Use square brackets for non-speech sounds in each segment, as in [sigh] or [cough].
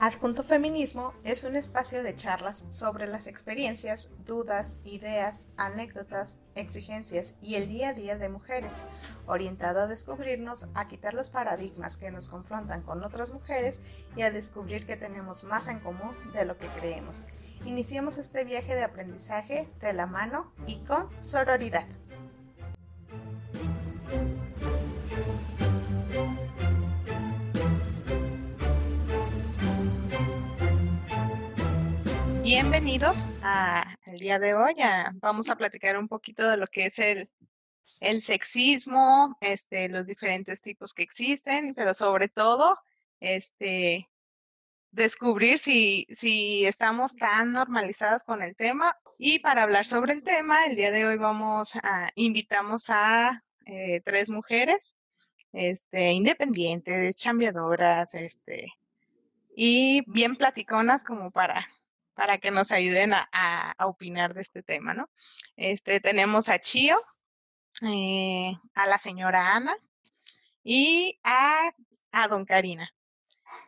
Adjunto Feminismo es un espacio de charlas sobre las experiencias, dudas, ideas, anécdotas, exigencias y el día a día de mujeres, orientado a descubrirnos, a quitar los paradigmas que nos confrontan con otras mujeres y a descubrir que tenemos más en común de lo que creemos. Iniciemos este viaje de aprendizaje de la mano y con sororidad. Bienvenidos al día de hoy. vamos a platicar un poquito de lo que es el, el sexismo, este, los diferentes tipos que existen, pero sobre todo, este, descubrir si, estamos tan normalizadas con el tema. Y para hablar sobre el tema, el día de hoy vamos a invitamos a eh, tres mujeres, este, independientes, chambeadoras, este, y bien platiconas como para para que nos ayuden a, opinar de este tema, ¿no? Este, tenemos a Chio, eh, a la señora Ana y a, Don Karina.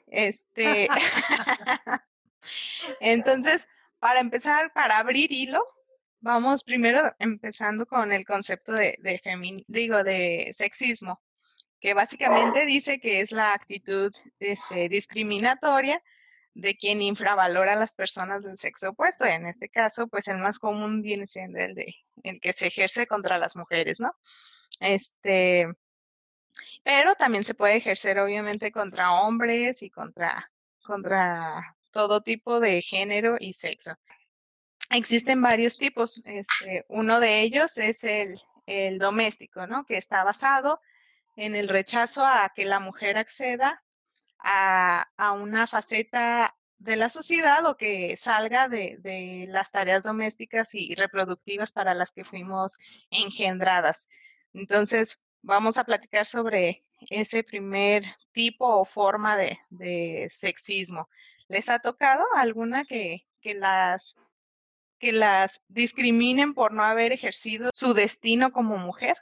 Este, [laughs] entonces, para empezar, para abrir hilo, vamos primero empezando con el concepto de, de digo, de sexismo, que básicamente dice que es la actitud este, discriminatoria de quien infravalora a las personas del sexo opuesto. En este caso, pues el más común viene siendo el de el que se ejerce contra las mujeres, ¿no? Este, pero también se puede ejercer obviamente contra hombres y contra, contra todo tipo de género y sexo. Existen varios tipos. Este, uno de ellos es el, el doméstico, ¿no? Que está basado en el rechazo a que la mujer acceda a, una faceta de la sociedad o que salga de, las tareas domésticas y reproductivas para las que fuimos engendradas. Entonces, vamos a platicar sobre ese primer tipo o forma de, sexismo. ¿Les ha tocado alguna que, que, las, que las discriminen por no haber ejercido su destino como mujer?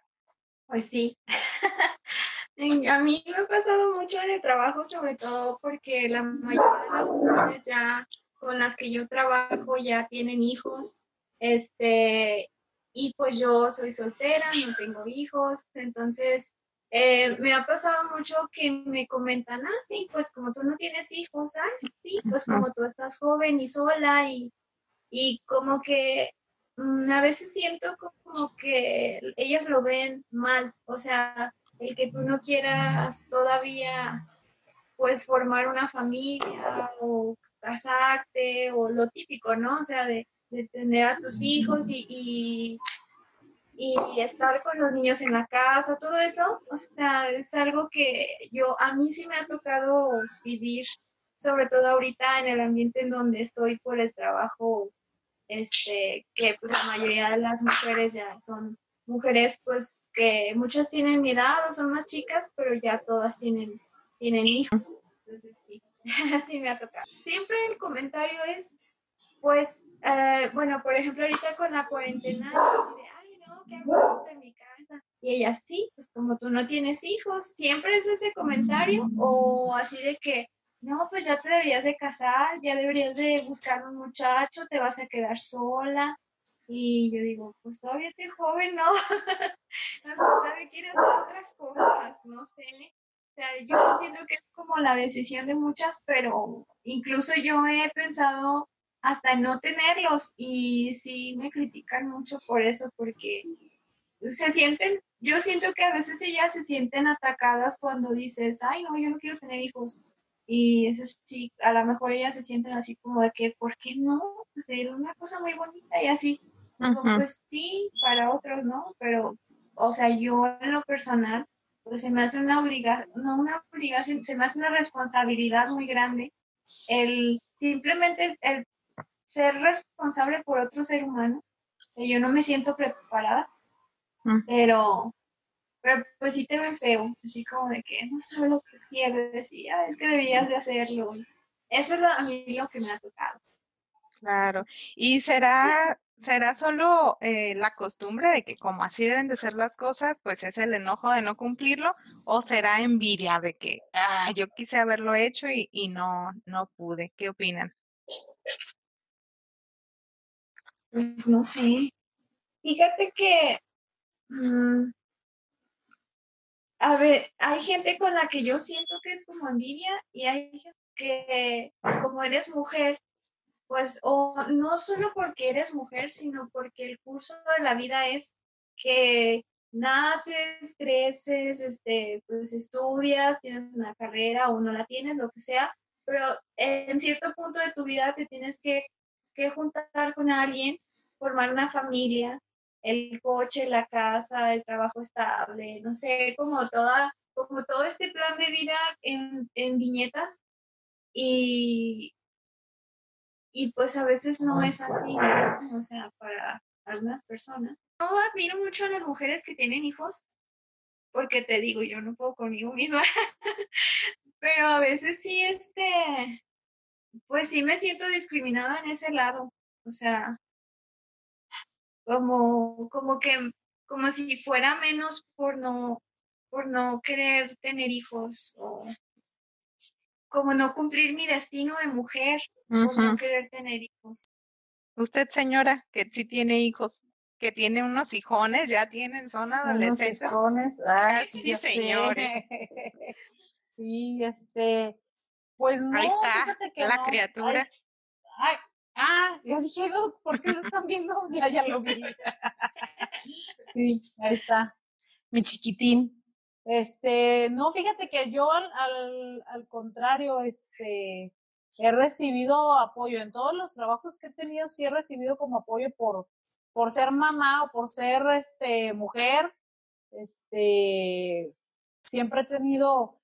Pues sí. [laughs] A mí me ha pasado mucho en el trabajo, sobre todo porque la mayoría de las mujeres ya con las que yo trabajo ya tienen hijos, este, y pues yo soy soltera, no tengo hijos, entonces eh, me ha pasado mucho que me comentan, ah, sí, pues como tú no tienes hijos, ah, sí, pues como tú estás joven y sola y, y como que mm, a veces siento como que ellas lo ven mal, o sea, el que tú no quieras todavía pues formar una familia o casarte o lo típico, ¿no? O sea, de, tener a tus hijos y, y, estar con los niños en la casa, todo eso, o sea, es algo que yo, a mí sí me ha tocado vivir, sobre todo ahorita en el ambiente en donde estoy por el trabajo, este, que pues la mayoría de las mujeres ya son mujeres pues que muchas tienen mi edad o son más chicas, pero ya todas tienen, tienen hijos. Entonces sí, [laughs] así me ha tocado. Siempre el comentario es, pues, eh, bueno, por ejemplo, ahorita con la cuarentena, ay, no, qué en mi casa. Y ella, sí, pues como tú no tienes hijos, siempre es ese comentario o así de que, no, pues ya te deberías de casar, ya deberías de buscar un muchacho, te vas a quedar sola. Y yo digo, pues todavía estoy joven, ¿no? [laughs] todavía quiero hacer otras cosas, no sé. O sea, yo entiendo que es como la decisión de muchas, pero incluso yo he pensado hasta no tenerlos y sí me critican mucho por eso, porque se sienten, yo siento que a veces ellas se sienten atacadas cuando dices, ay, no, yo no quiero tener hijos. Y es sí, a lo mejor ellas se sienten así como de que, ¿por qué no? Pues era una cosa muy bonita y así pues sí, para otros, ¿no? Pero, o sea, yo en lo personal, pues se me hace una obligación, no una obligación, se me hace una responsabilidad muy grande el simplemente el, ser responsable por otro ser humano. Yo no me siento preparada, pero, pero pues sí te ven feo, así como de que no sabes lo que pierdes y es que debías de hacerlo. Eso es a mí lo que me ha tocado. Claro. ¿Y será será solo eh, la costumbre de que como así deben de ser las cosas, pues es el enojo de no cumplirlo, o será envidia de que ah, yo quise haberlo hecho y, no, no pude. ¿Qué opinan? Pues no sé. Fíjate que, mm, a ver, hay gente con la que yo siento que es como envidia y hay gente que como eres mujer, pues, o no solo porque eres mujer, sino porque el curso de la vida es que naces, creces, este, pues estudias, tienes una carrera o no la tienes, lo que sea, pero en cierto punto de tu vida te tienes que, que juntar con alguien, formar una familia, el coche, la casa, el trabajo estable, no sé, como toda, como todo este plan de vida en, en viñetas y, y pues a veces no es así, o sea, para algunas personas. Yo admiro mucho a las mujeres que tienen hijos, porque te digo, yo no puedo conmigo misma, [laughs] pero a veces sí, este, pues sí me siento discriminada en ese lado, o sea, como, como que, como si fuera menos por no, por no querer tener hijos o como no cumplir mi destino de mujer, por no querer tener hijos. Usted, señora, que sí tiene hijos, que tiene unos hijones, ya tienen, son adolescentes. Hijones, [laughs] Ay, sí, señores. [laughs] sí, este, pues no. Ahí está, la criatura. Ay, ah, yo dije, ¿por qué lo están viendo? [laughs] Ya, ya lo vi. sí, ahí está, mi chiquitín. Este, no, fíjate que yo al, al, contrario, este, he recibido apoyo en todos los trabajos que he tenido, sí he recibido como apoyo por, por ser mamá o por ser, este, mujer, este, siempre he tenido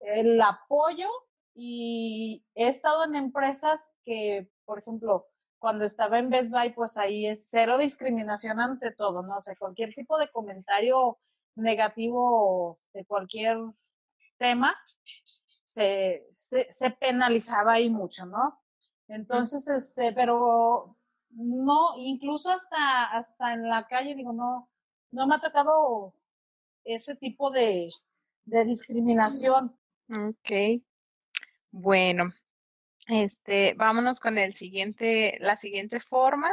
el apoyo y he estado en empresas que, por ejemplo, cuando estaba en Best Buy, pues ahí es cero discriminación ante todo, ¿no? O sea, cualquier tipo de comentario negativo de cualquier tema, se, se, penalizaba ahí mucho, ¿no? Entonces, este, pero no, incluso hasta, hasta en la calle, digo, no, no me ha tocado ese tipo de, de discriminación. Ok. Bueno, este, vámonos con el siguiente, la siguiente forma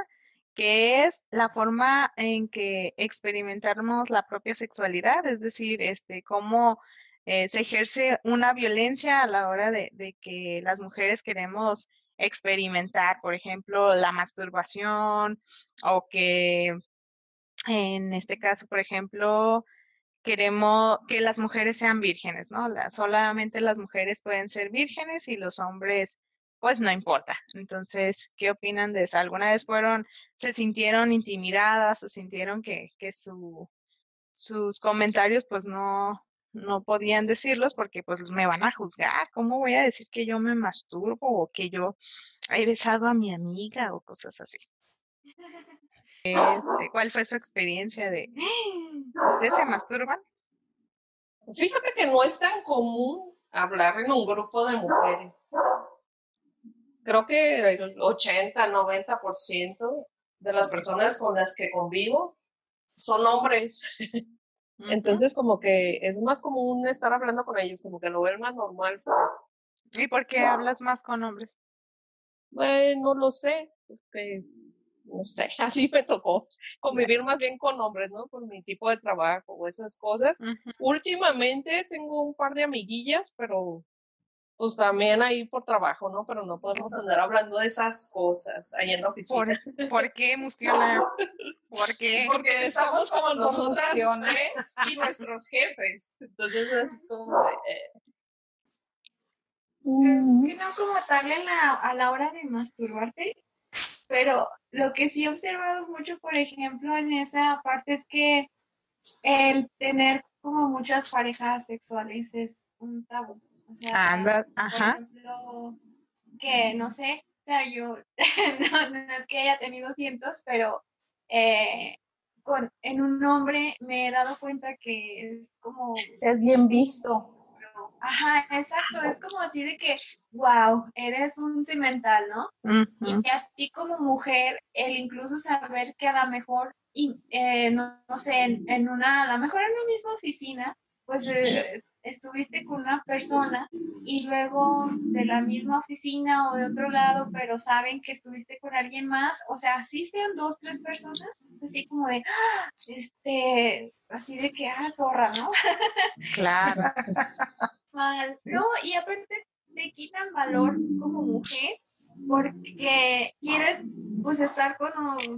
que es la forma en que experimentamos la propia sexualidad, es decir, este, cómo eh, se ejerce una violencia a la hora de, que las mujeres queremos experimentar, por ejemplo, la masturbación o que en este caso, por ejemplo, queremos que las mujeres sean vírgenes, ¿no? solamente las mujeres pueden ser vírgenes y los hombres pues no importa. Entonces, ¿qué opinan de eso? ¿Alguna vez fueron, se sintieron intimidadas o sintieron que, que su, sus comentarios pues no, no podían decirlos porque pues me van a juzgar? ¿Cómo voy a decir que yo me masturbo o que yo he besado a mi amiga o cosas así? Este, ¿Cuál fue su experiencia de, ¿ustedes se masturban? Fíjate que no es tan común hablar en un grupo de mujeres creo que el 80, 90% de las personas con las que convivo son hombres. [laughs] Entonces, como que es más común estar hablando con ellos, como que lo ven más normal. ¿Y por qué hablas más con hombres? Bueno, lo sé, porque, no sé, [laughs] así me tocó convivir más bien con hombres, ¿no? Por mi tipo de trabajo o esas cosas. Últimamente tengo un par de amiguillas, pero pues también ahí por trabajo, ¿no? Pero no podemos andar hablando de esas cosas ahí en la oficina. [laughs] ¿Por, qué, Mustiona? ¿Por qué? [laughs] Porque estamos como nosotras tres y nuestros jefes. Entonces es como de... Eh. Es que no como tal a la hora de masturbarte, pero lo que sí he observado mucho, por ejemplo, en esa parte es que el tener como muchas parejas sexuales es un tabú. O sea, Anda, ajá. Por ejemplo, que no sé, o sea, yo [laughs] no, es que haya tenido cientos, pero eh, con, en un hombre me he dado cuenta que es como... Es bien visto. Ajá, exacto, es como así de que, wow, eres un cimental, ¿no? Y a ti como mujer, el incluso saber que a lo mejor, eh, no, sé, en, una, a lo mejor en la misma oficina, pues eh, estuviste con una persona y luego de la misma oficina o de otro lado, pero saben que estuviste con alguien más, o sea, así sean dos, tres personas, así como de, ¡ah! este, así de que, ah, zorra, ¿no? Claro. [laughs] Mal. No, y aparte te quitan valor como mujer porque quieres pues estar con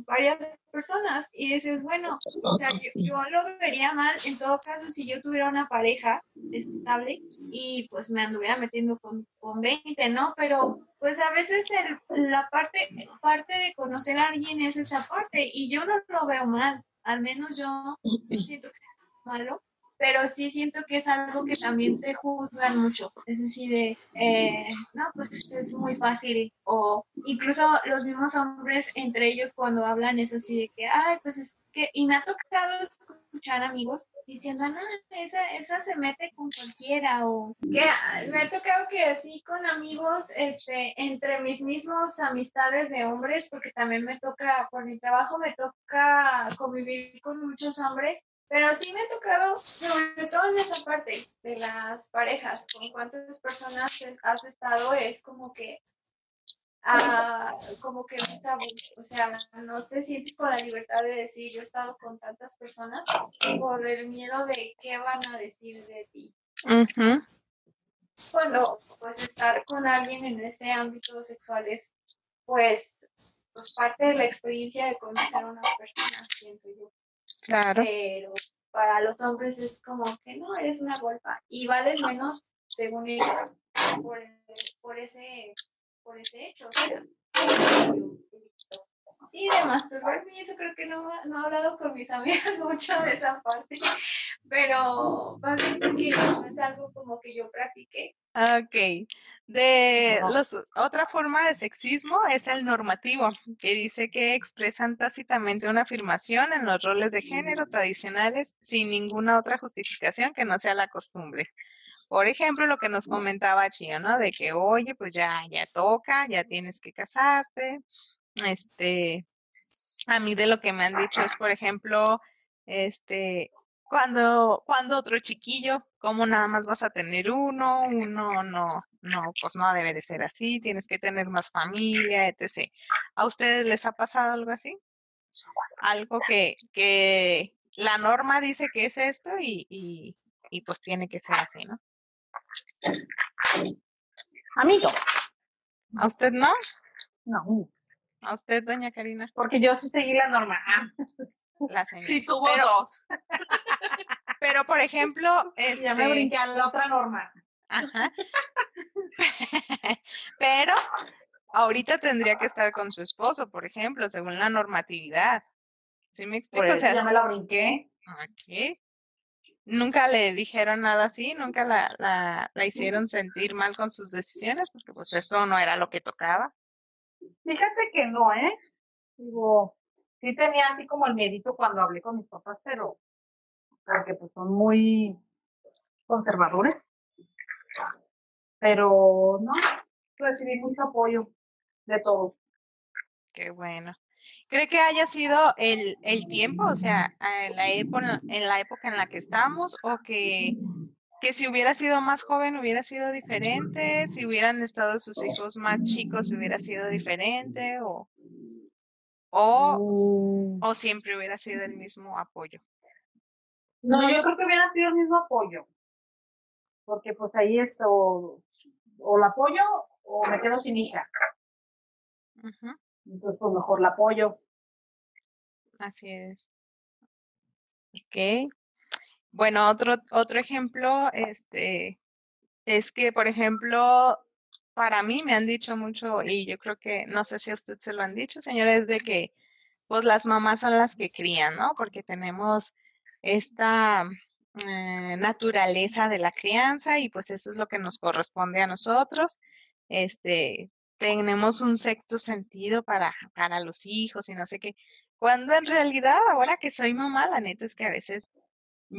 varias personas y dices, bueno, o sea, yo, lo vería mal en todo caso si yo tuviera una pareja estable y pues me anduviera metiendo con, con 20, ¿no? Pero pues a veces la parte, parte de conocer a alguien es esa parte y yo no lo veo mal, al menos yo siento que sea malo, pero sí siento que es algo que también se juzgan mucho. Es decir, de, eh, no, pues es muy fácil. O incluso los mismos hombres entre ellos cuando hablan es así de que, ay, pues es que, y me ha tocado escuchar amigos diciendo, no, esa, esa se mete con cualquiera. O que me ha tocado que así con amigos, este, entre mis mismos amistades de hombres, porque también me toca, por mi trabajo me toca convivir con muchos hombres pero sí me ha tocado, sobre todo en esa parte de las parejas, con cuántas personas has estado, es como que, ah, como que un tabú. O sea, no te sientes con la libertad de decir, yo he estado con tantas personas por el miedo de qué van a decir de ti. Cuando, pues, estar con alguien en ese ámbito sexual es, pues, pues parte de la experiencia de conocer a una persona, siento yo. Claro. Pero para los hombres es como que no, eres una golfa y vales menos, según ellos, por, por ese, por ese hecho. Y de masturbarme, eso creo que no, no he hablado con mis amigas [laughs] mucho de esa parte, pero más bien porque no es algo como que yo practiqué. Ok. De los, otra forma de sexismo es el normativo, que dice que expresan tácitamente una afirmación en los roles de género tradicionales sin ninguna otra justificación que no sea la costumbre. Por ejemplo, lo que nos comentaba Chio, ¿no? De que, oye, pues ya, ya toca, ya tienes que casarte. Este, a mí de lo que me han dicho es, por ejemplo, este, cuando, cuando otro chiquillo, ¿cómo nada más vas a tener uno? Uno no, no, pues no debe de ser así, tienes que tener más familia, etc. ¿A ustedes les ha pasado algo así? Algo que, que la norma dice que es esto y, y, y pues tiene que ser así, ¿no? Amigo. ¿A usted no? No. ¿A usted, doña Karina? Porque yo sí seguí la norma. La [laughs] señora. Sí, tuvo dos. [laughs] Pero, por ejemplo, este... [laughs] Ya me este brinqué a la otra norma. Ajá. Pero ahorita tendría que estar con su esposo, por ejemplo, según la normatividad. ¿Sí me explico? o sea, ya me la brinqué. ¿qué? Nunca le dijeron nada así, nunca la, la, la, hicieron sentir mal con sus decisiones, porque pues eso no era lo que tocaba. Fíjate que no, ¿eh? Digo, sí tenía así como el miedito cuando hablé con mis papás, pero porque pues son muy conservadores. Pero no, recibí mucho apoyo de todos. Qué bueno. ¿Cree que haya sido el, el tiempo, o sea, la, época, en la época en la que estamos, o que, que si hubiera sido más joven hubiera sido diferente, si hubieran estado sus hijos más chicos hubiera sido diferente, o, o, mm. o siempre hubiera sido el mismo apoyo? No, yo creo que hubiera sido el mismo apoyo. Porque pues ahí es o, o la apoyo o me quedo sin hija. Entonces, pues mejor la apoyo. Así es. Ok. Bueno, otro, otro ejemplo, este, es que, por ejemplo, para mí me han dicho mucho, y yo creo que, no sé si a usted se lo han dicho, señores, de que, pues las mamás son las que crían, ¿no? Porque tenemos esta eh, naturaleza de la crianza y pues eso es lo que nos corresponde a nosotros. Este, tenemos un sexto sentido para, para los hijos y no sé qué. Cuando en realidad, ahora que soy mamá, la neta es que a veces,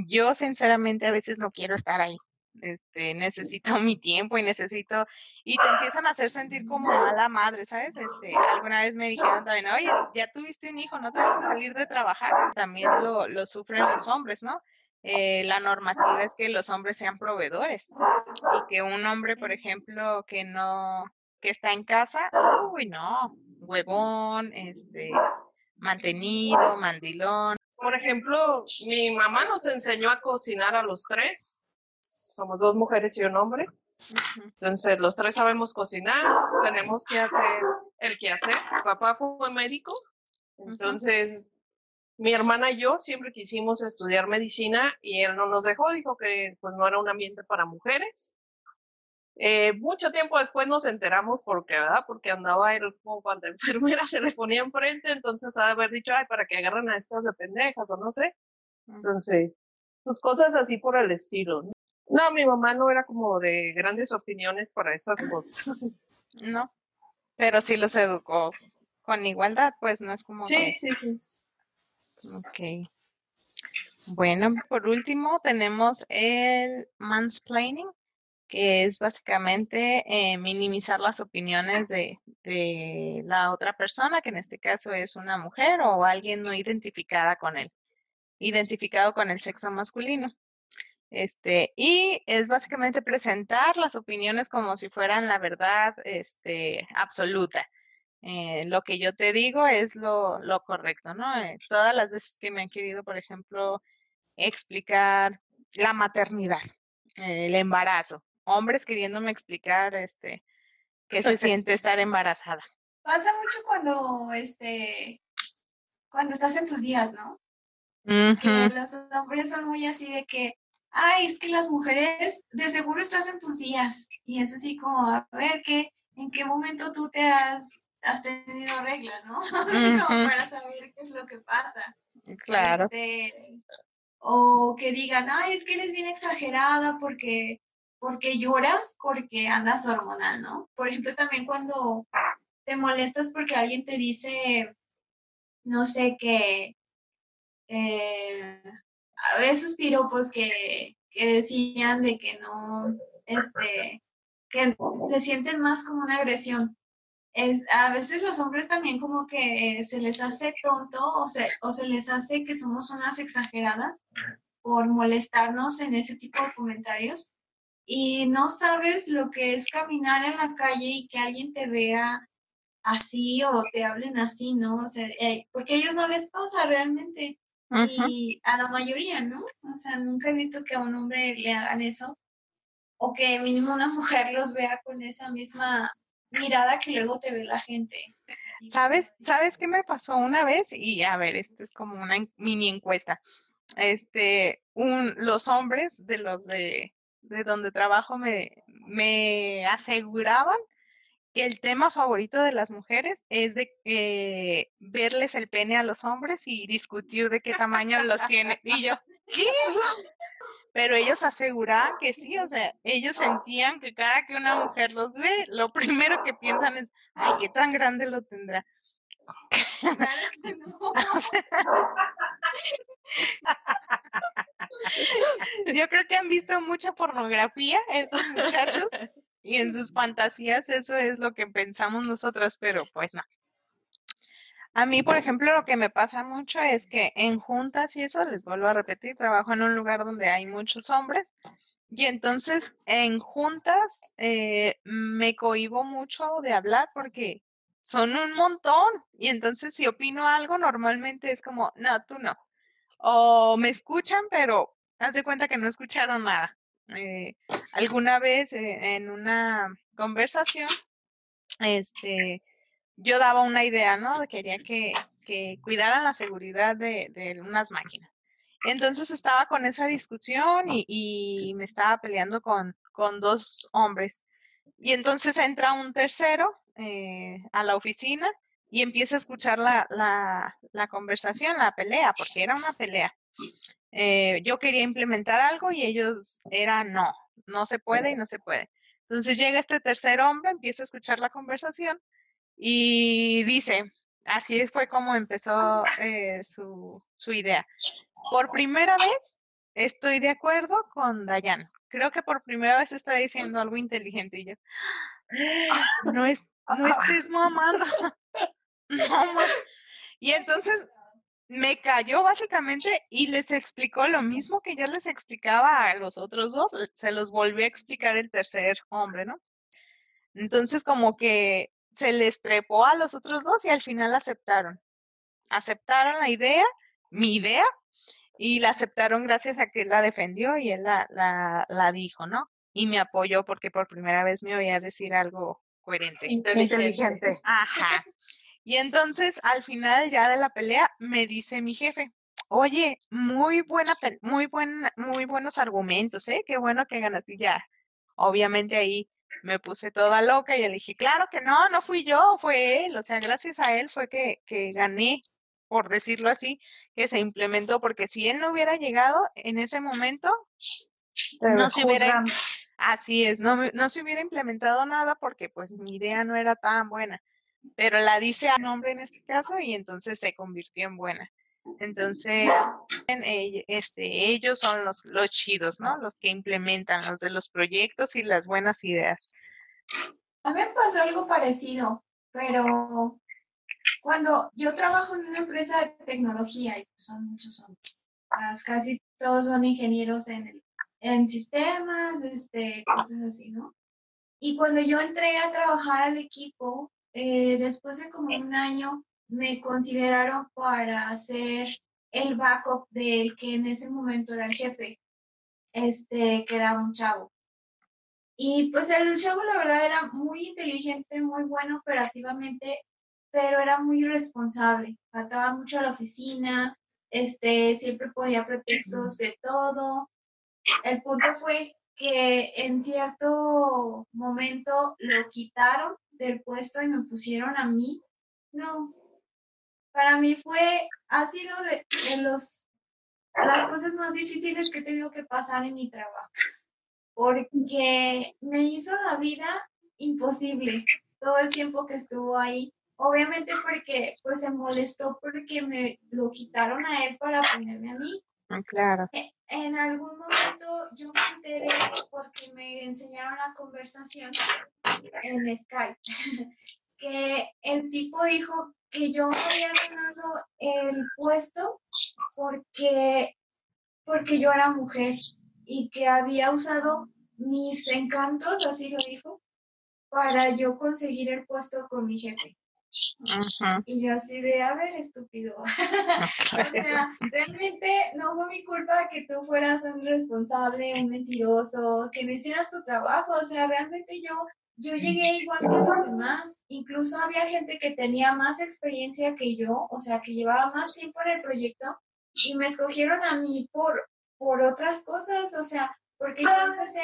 yo sinceramente a veces no quiero estar ahí. este, necesito [laughs] mi tiempo y necesito, y te empiezan a hacer sentir como mala madre, ¿sabes? Este, alguna vez me dijeron también, oye, ya tuviste un hijo, no te vas a salir de trabajar, también lo, lo sufren los hombres, ¿no? Eh, la normativa es que los hombres sean proveedores y que un hombre, por ejemplo, que no, que está en casa, uy, no, huevón, este, mantenido, mandilón. Por ejemplo, mi mamá nos enseñó a cocinar a los tres. Somos dos mujeres y un hombre. Entonces, los tres sabemos cocinar, tenemos que hacer el que hacer. Papá fue médico, entonces mi hermana y yo siempre quisimos estudiar medicina y él no nos dejó, dijo que pues no era un ambiente para mujeres. Eh, mucho tiempo después nos enteramos porque, ¿verdad? Porque andaba él como cuando [laughs] enfermera se le ponía enfrente, entonces ha de haber dicho, ay, para que agarren a estas de pendejas o no sé. Entonces, pues cosas así por el estilo. ¿no? no, mi mamá no era como de grandes opiniones para esas cosas. [laughs] No, pero sí los educó con igualdad, pues no es como Sí, sí, sí. Ok. Bueno, por último tenemos el mansplaining, que es básicamente eh, minimizar las opiniones de, de la otra persona, que en este caso es una mujer o alguien no identificada con él, identificado con el sexo masculino. Este, y es básicamente presentar las opiniones como si fueran la verdad este, absoluta. Eh, lo que yo te digo es lo, lo correcto, ¿no? Eh, todas las veces que me han querido, por ejemplo, explicar la maternidad, el embarazo, hombres queriéndome explicar este, qué se siente estar embarazada. Pasa mucho cuando, este, cuando estás en tus días, ¿no? Los hombres son muy así de que, ay, es que las mujeres, de seguro estás en tus días. Y es así como, a ver, ¿qué, ¿en qué momento tú te has, has tenido regla, no? [laughs] como para saber qué es lo que pasa. Claro. Este, o que digan, ay, es que eres bien exagerada porque, porque lloras, porque andas hormonal, ¿no? Por ejemplo, también cuando te molestas porque alguien te dice, no sé, que eh, a esos piropos que, que decían de que no, este, que se sienten más como una agresión. Es, a veces los hombres también como que se les hace tonto o se les hace que somos unas exageradas por molestarnos en ese tipo de comentarios y no sabes lo que es caminar en la calle y que alguien te vea así o te hablen así, ¿no? O sea, eh, porque a ellos no les pasa realmente y a la mayoría, ¿no? O sea, nunca he visto que a un hombre le hagan eso o que mínimo una [laughs] mujer los vea con esa misma mirada que luego te ve la gente. Así ¿Sabes? ¿Sabes qué me pasó una vez? Y a ver, esto es como una mini encuesta. Este, un, los hombres de los de, de donde trabajo me, me aseguraban que el tema favorito de las mujeres es de eh, verles el pene a los hombres y discutir de qué tamaño los tiene. Y yo, ¿qué? Pero ellos aseguraban que sí, o sea, ellos sentían que cada que una mujer los ve, lo primero que piensan es, ay, ¿qué tan grande lo tendrá? Claro que no. [laughs] Yo creo que han visto mucha pornografía esos muchachos y en sus fantasías eso es lo que pensamos nosotras, pero pues no. A mí, por ejemplo, lo que me pasa mucho es que en juntas y eso, les vuelvo a repetir, trabajo en un lugar donde hay muchos hombres y entonces en juntas eh, me cohibo mucho de hablar porque son un montón y entonces si opino algo normalmente es como, no, tú no. O me escuchan, pero haz de cuenta que no escucharon nada. Eh, alguna vez eh, en una conversación, este, yo daba una idea, ¿no? Quería que, que cuidaran la seguridad de, de unas máquinas. Entonces estaba con esa discusión y, y me estaba peleando con, con dos hombres. Y entonces entra un tercero eh, a la oficina y empieza a escuchar la, la, la conversación, la pelea, porque era una pelea. Eh, yo quería implementar algo y ellos eran no, no se puede y no se puede. Entonces llega este tercer hombre, empieza a escuchar la conversación y dice, así fue como empezó eh, su, su idea. Por primera vez estoy de acuerdo con Dayan. creo que por primera vez está diciendo algo inteligente y yo, no, es, no estés mamando. [laughs] no, Y entonces me cayó básicamente y les explicó lo mismo que yo les explicaba a los otros dos, se los volvió a explicar el tercer hombre, ¿no? Entonces como que se les trepó a los otros dos y al final aceptaron. Aceptaron la idea, mi idea, y la aceptaron gracias a que él la defendió y él la, la, la dijo, ¿no? Y me apoyó porque por primera vez me oía decir algo coherente. Inteligente. Ajá. Y entonces, al final ya de la pelea, me dice mi jefe, oye, muy buena, muy buena, muy buenos argumentos, ¿eh? Qué bueno que ganaste ya. Obviamente ahí me puse toda loca y le dije, claro que no, no fui yo, fue él. O sea, gracias a él fue que, que gané, por decirlo así, que se implementó, porque si él no hubiera llegado en ese momento, no se hubiera, así es, no, no se hubiera implementado nada porque pues mi idea no era tan buena pero la dice a nombre en este caso y entonces se convirtió en buena. Entonces, este, ellos son los, los chidos, ¿no? Los que implementan, los de los proyectos y las buenas ideas. A mí me pasó algo parecido, pero cuando yo trabajo en una empresa de tecnología, y son muchos hombres, casi todos son ingenieros en, en sistemas, este, cosas así, ¿no? Y cuando yo entré a trabajar al equipo, eh, después de como un año me consideraron para hacer el backup del que en ese momento era el jefe, este, que era un chavo. Y pues el chavo la verdad era muy inteligente, muy bueno operativamente, pero era muy irresponsable. Faltaba mucho a la oficina, este, siempre ponía pretextos de todo. El punto fue que en cierto momento lo quitaron del puesto y me pusieron a mí, no. Para mí fue, ha sido de, los, las cosas más difíciles que he tenido que pasar en mi trabajo, porque me hizo la vida imposible todo el tiempo que estuvo ahí. Obviamente porque pues se molestó porque me lo quitaron a él para ponerme a mí. Ah, claro. E, en algún momento yo me enteré porque me enseñaron la conversación en Skype, [laughs] que el tipo dijo que yo había ganado el puesto porque, porque yo era mujer y que había usado mis encantos, así lo dijo, para yo conseguir el puesto con mi jefe. Y yo así de, a ver, estúpido. [laughs] o sea, realmente no fue mi culpa que tú fueras un responsable, un mentiroso, que no hicieras tu trabajo. O sea, realmente yo, yo llegué igual que los demás. Incluso había gente que tenía más experiencia que yo, o sea, que llevaba más tiempo en el proyecto y me escogieron a mí por, por otras cosas. O sea, porque yo empecé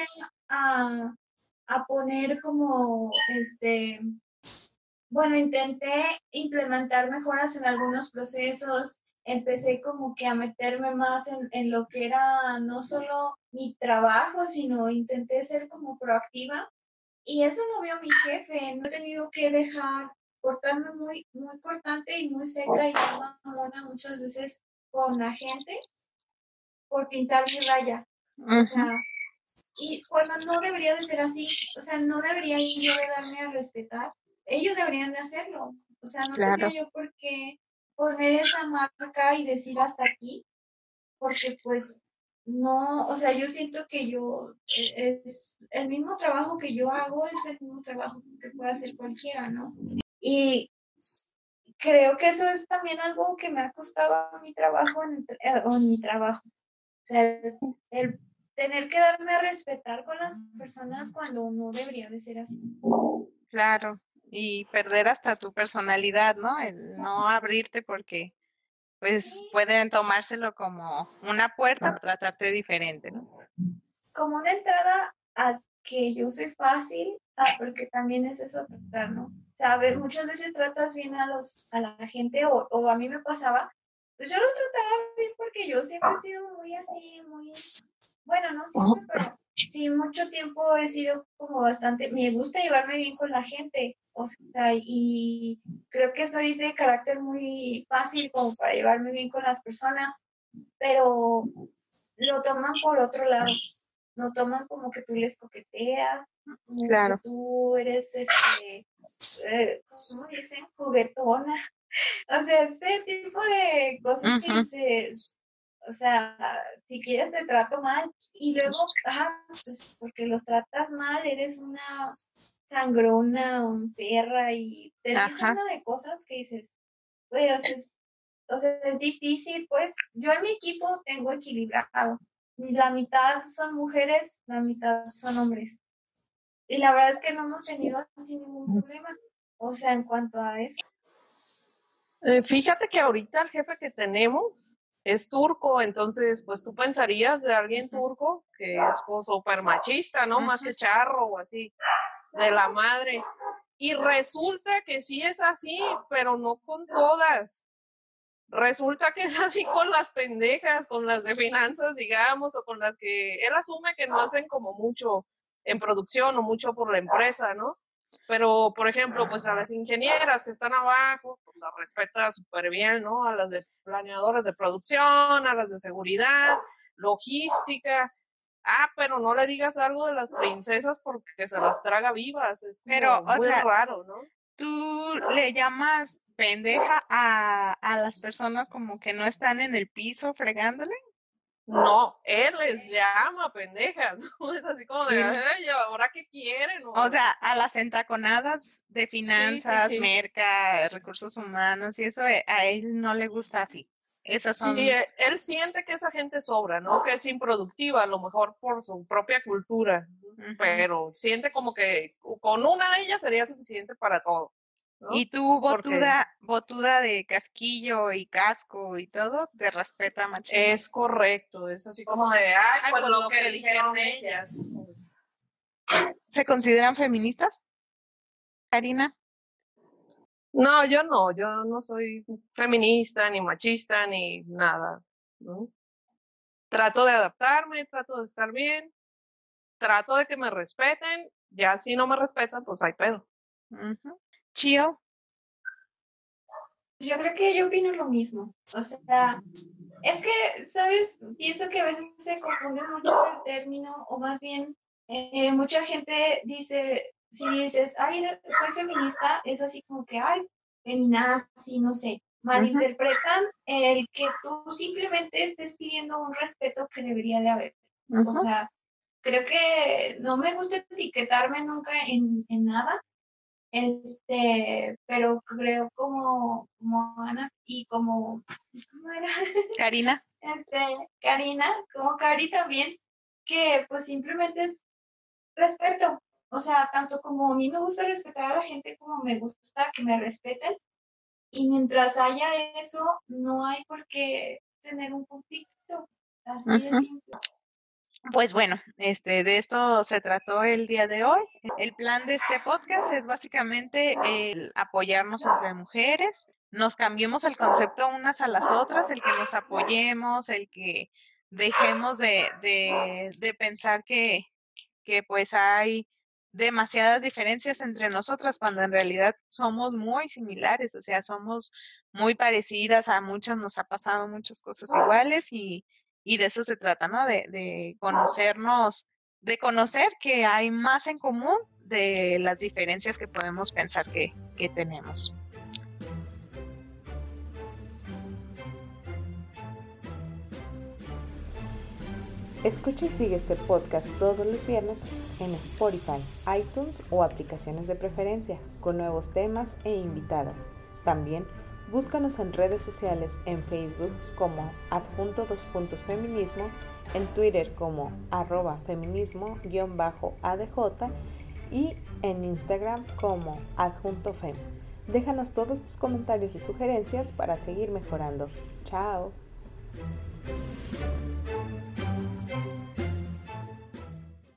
a, a poner como, este, bueno, intenté implementar mejoras en algunos procesos, empecé como que a meterme más en, lo que era no solo mi trabajo, sino intenté ser como proactiva. Y eso lo vio mi jefe, no he tenido que dejar portarme muy, muy importante y muy seca y mamona muchas veces con la gente por pintar mi raya. O sea, y cuando no debería de ser así, o sea, no debería yo de darme a respetar ellos deberían de hacerlo. O sea, no tengo yo por qué poner esa marca y decir hasta aquí, porque pues no, o sea, yo siento que yo, e, es el mismo trabajo que yo hago, es el mismo trabajo que puede hacer cualquiera, ¿no? Y creo que eso es también algo que me ha costado mi trabajo en, eh, en mi trabajo. O sea, el tener que darme a respetar con las personas cuando no debería de ser así. Claro, y perder hasta tu personalidad, ¿no? El no abrirte porque pues pueden tomárselo como una puerta para tratarte diferente, ¿no? Como una entrada a que yo soy fácil, porque también es eso tratar, ¿no? ¿Sabes? Muchas veces tratas bien a los a la gente o, o a mí me pasaba, pues yo los trataba bien porque yo siempre he sido muy así, muy bueno, no siempre, pero sí mucho tiempo he sido como bastante, me gusta llevarme bien con la gente, o sea, y creo que soy de carácter muy fácil como para llevarme bien con las personas, pero lo toman por otro lado. no toman como que tú les coqueteas, como Claro. que tú eres, este, eh, ¿cómo dicen? Juguetona. [laughs] O sea, ese tipo de cosas que Ujú. O sea, si quieres te trato mal y luego, ajá, pues porque los tratas mal, eres una sangrona, un perra y te dicen una de cosas que dices, güey, o sea, es, o sea, es difícil, pues yo en mi equipo tengo equilibrado. La mitad son mujeres, la mitad son hombres. Y la verdad es que no hemos tenido así ningún problema. O sea, en cuanto a eso. Eh, fíjate que ahorita el jefe que tenemos es turco, entonces pues tú pensarías de alguien turco que es pues, súper machista, ¿no? Más que charro o así, de la madre. Y resulta que sí es así, pero no con todas. Resulta que es así con las pendejas, con las de finanzas, digamos, o con las que él asume que no hacen como mucho en producción o mucho por la empresa, ¿no? Pero, por ejemplo, pues a las ingenieras que están abajo, pues las respeta súper bien, ¿no? A las de planeadores de producción, a las de seguridad, logística. Ah, pero no le digas algo de las princesas porque se las traga vivas. Es Pero, o muy sea, raro, ¿no? ¿Tú le llamas pendeja a, a las personas como que no están en el piso fregándole? No, él les llama pendejas, [laughs] ¿no? Es así como de, Sí. "Ay, ¿ahora qué quieren? O sea, a las entaconadas de finanzas, sí. merca, recursos humanos y eso eh, a él no le gusta así. Esas son... Sí, eh, él siente que esa gente sobra, ¿no? Que es improductiva, a lo mejor por su propia cultura, pero siente como que con una de ellas sería suficiente para todo. ¿No? Y tú, Porque- botuda, botuda de casquillo y casco y todo, te respeta, machín. Es correcto, es así como de, ay, pues lo que dijeron ellas. ¿Se consideran feministas? Karina. No, yo no, yo no soy feminista, ni machista, ni nada. ¿no? Trato de adaptarme, trato de estar bien, trato de que me respeten, ya si no me respetan, pues hay pedo. Ujú. Chio. Yo creo que yo opino lo mismo. O sea, es que, ¿sabes? Pienso que a veces se confunde mucho el término, o más bien, eh, mucha gente dice, si dices, ay, soy feminista, es así como que, ay, feminazi, no sé. Malinterpretan el que tú simplemente estés pidiendo un respeto que debería de haber. O sea, creo que no me gusta etiquetarme nunca en, en nada. Este, pero creo como, como Ana y como, ¿cómo era? [laughs] Karina. Este, Karina, como Cari también, que pues simplemente es respeto. O sea, tanto como a mí me gusta respetar a la gente, como me gusta que me respeten. Y mientras haya eso, no hay por qué tener un conflicto. Así de Ujú. simple. Pues bueno, este, de esto se trató el día de hoy. El plan de este podcast es básicamente el apoyarnos entre mujeres, nos cambiemos el concepto unas a las otras, el que nos apoyemos, el que dejemos de, de, de pensar que, que pues hay demasiadas diferencias entre nosotras cuando en realidad somos muy similares, o sea, somos muy parecidas, a muchas nos ha pasado muchas cosas iguales y, y de eso se trata, ¿no? De, de conocernos, de conocer que hay más en común de las diferencias que podemos pensar que, que tenemos. Escucha y sigue este podcast todos los viernes en Spotify, iTunes o aplicaciones de preferencia, con nuevos temas e invitadas. También búscanos en redes sociales en Facebook como adjunto dos puntos feminismo, en Twitter como arroba feminismo-adj y en Instagram como adjunto fem. Déjanos todos tus comentarios y sugerencias para seguir mejorando. Chao.